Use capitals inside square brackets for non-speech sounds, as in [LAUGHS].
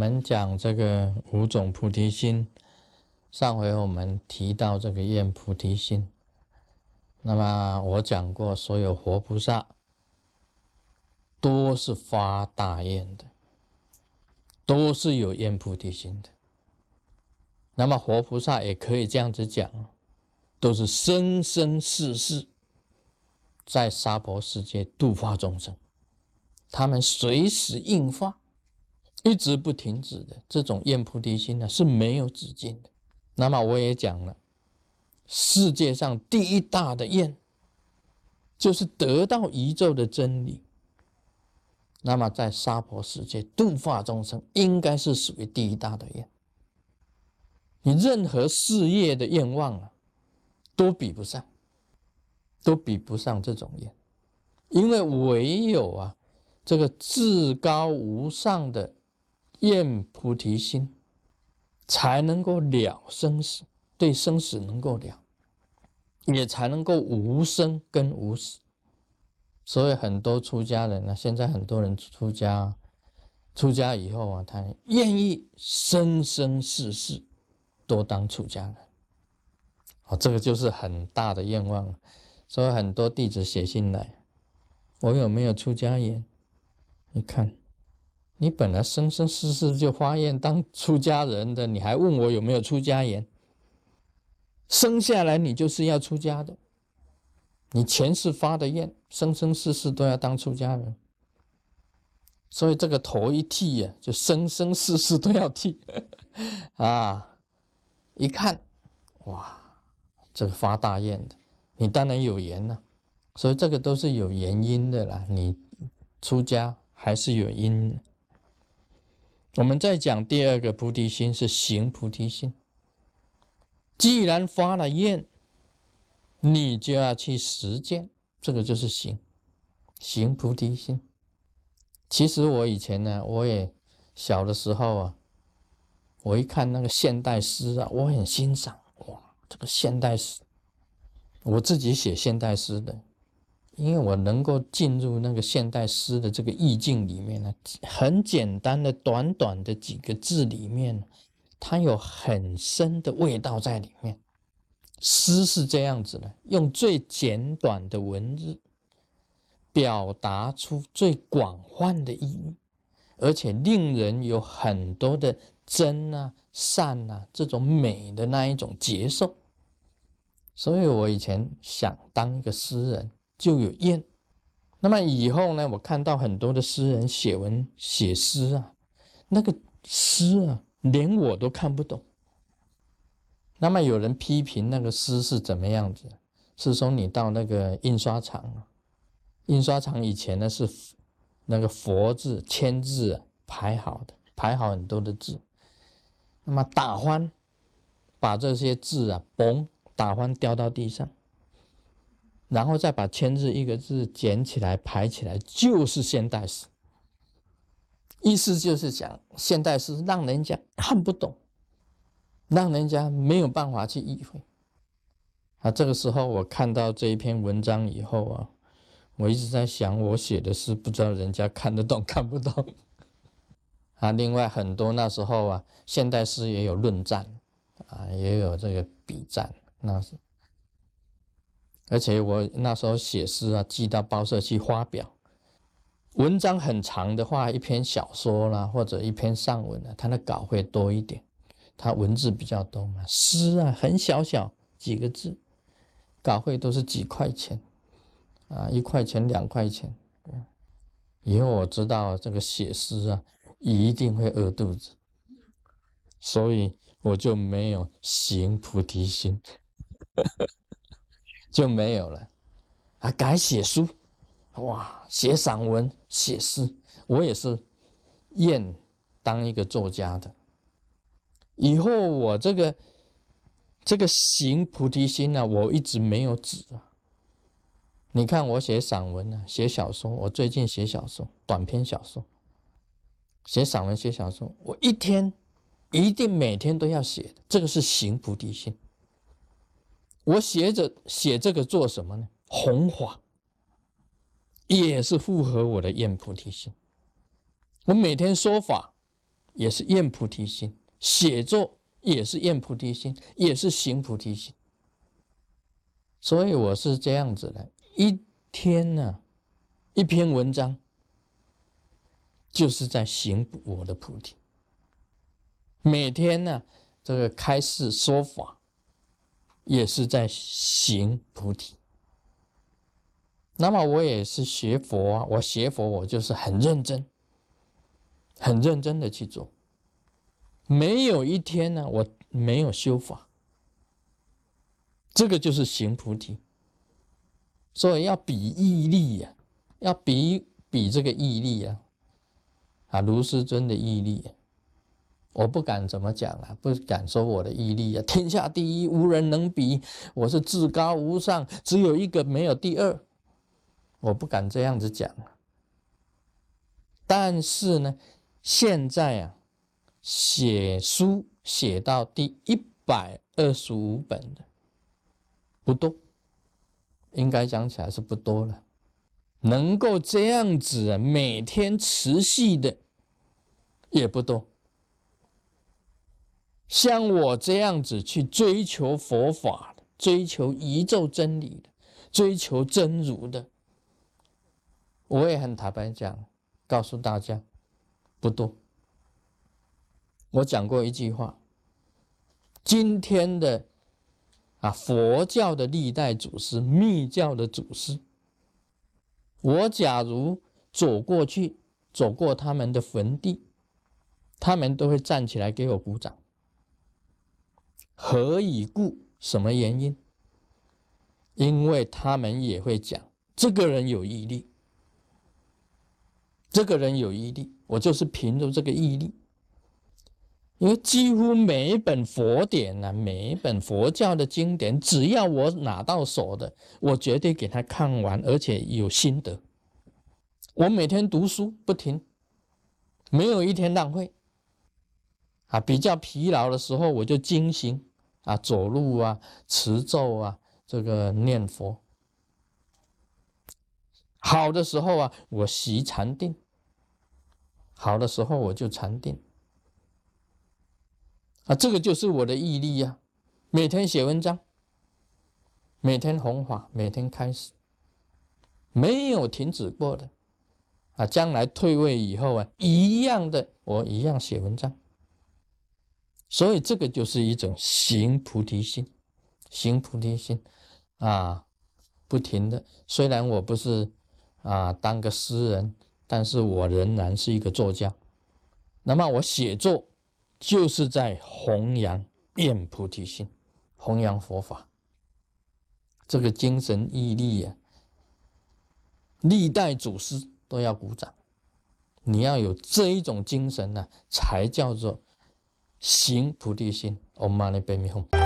我们讲这个五种菩提心，上回我们提到这个愿菩提心。那么我讲过，所有活菩萨都是发大愿的，都是有愿菩提心的。那么活菩萨也可以这样子讲，都是生生世世在娑婆世界度化众生，他们随时应发。一直不停止的这种愿菩提心呢是没有止境的。那么我也讲了，世界上第一大的愿，就是得到宇宙的真理。那么在娑婆世界度化众生，应该是属于第一大的愿。你任何事业的愿望啊，都比不上，都比不上这种愿，因为唯有啊，这个至高无上的。愿菩提心，才能够了生死，对生死能够了，也才能够无生跟无死。所以很多出家人呢，现在很多人出家，出家以后啊，他愿意生生世世都当出家人。哦，这个就是很大的愿望。所以很多弟子写信来，我有没有出家愿？你看。你本来生生世世就发愿当出家人的，你还问我有没有出家言？生下来你就是要出家的，你前世发的愿，生生世世都要当出家人，所以这个头一剃呀，就生生世世都要剃 [LAUGHS] 啊！一看，哇，这个发大愿的，你当然有缘了，所以这个都是有原因的啦。你出家还是有因。我们再讲第二个菩提心是行菩提心。既然发了愿，你就要去实践，这个就是行行菩提心。其实我以前呢，我也小的时候啊，我一看那个现代诗啊，我很欣赏哇，这个现代诗，我自己写现代诗的。因为我能够进入那个现代诗的这个意境里面呢，很简单的、短短的几个字里面，它有很深的味道在里面。诗是这样子的，用最简短的文字，表达出最广泛的意义，而且令人有很多的真啊、善啊这种美的那一种接受。所以我以前想当一个诗人。就有厌。那么以后呢？我看到很多的诗人写文写诗啊，那个诗啊，连我都看不懂。那么有人批评那个诗是怎么样子？是说你到那个印刷厂，印刷厂以前呢是那个佛字签字排好的，排好很多的字，那么打翻，把这些字啊，嘣，打翻掉到地上。然后再把千字一个字捡起来排起来，就是现代诗。意思就是讲，现代诗让人家看不懂，让人家没有办法去意会。啊，这个时候我看到这一篇文章以后啊，我一直在想，我写的诗不知道人家看得懂看不懂。啊，另外很多那时候啊，现代诗也有论战，啊，也有这个比战，那是。而且我那时候写诗啊，寄到报社去发表，文章很长的话，一篇小说啦，或者一篇上文啊，它的稿会多一点，它文字比较多嘛。诗啊，很小小几个字，稿费都是几块钱，啊，一块钱两块钱。以后我知道这个写诗啊，一定会饿肚子，所以我就没有行菩提心。就没有了，啊，改写书，哇，写散文、写诗，我也是愿当一个作家的。以后我这个这个行菩提心呢，我一直没有止啊。你看我写散文呢，写小说，我最近写小说，短篇小说，写散文、写小说，我一天一定每天都要写的，这个是行菩提心。我写着写这个做什么呢？弘法，也是符合我的愿菩提心。我每天说法，也是愿菩提心，写作也是愿菩提心，也是行菩提心。所以我是这样子的，一天呢，一篇文章，就是在行我的菩提。每天呢，这个开示说法，也是在行菩提。那么我也是学佛啊，我学佛我就是很认真，很认真的去做，没有一天呢我没有修法。这个就是行菩提，所以要比毅力呀，要比比这个毅力呀，啊，卢师尊的毅力，我不敢怎么讲啊，不敢说我的毅力啊，[LAUGHS] 天下第一，无人能比，我是至高无上，只有一个，没有第二，我不敢这样子讲。但是呢，现在啊，写书写到第一百二十五本的。不多，应该讲起来是不多了。能够这样子啊每天持续的也不多。像我这样子去追求佛法、追求宇宙真理的、追求真如的，我也很坦白讲，告诉大家不多。我讲过一句话：今天的。啊，佛教的历代祖师、密教的祖师，我假如走过去，走过他们的坟地，他们都会站起来给我鼓掌。何以故？什么原因？因为他们也会讲，这个人有毅力，这个人有毅力，我就是凭着这个毅力。因为几乎每一本佛典呢，每一本佛教的经典，只要我拿到手的，我绝对给他看完，而且有心得。我每天读书不停，没有一天浪费。啊，比较疲劳的时候，我就精行啊，走路啊，持咒啊，这个念佛。好的时候啊，我习禅定。好的时候我就禅定。啊，这个就是我的毅力呀！每天写文章，每天弘法，每天开始，没有停止过的。啊，将来退位以后啊，一样的，我一样写文章。所以这个就是一种行菩提心，行菩提心啊，不停的。虽然我不是啊当个诗人，但是我仍然是一个作家。那么我写作。就是在弘扬愿菩提心，弘扬佛法，这个精神毅力呀，历代祖师都要鼓掌。你要有这一种精神呢，才叫做行菩提心。Om Mani Padme Hum。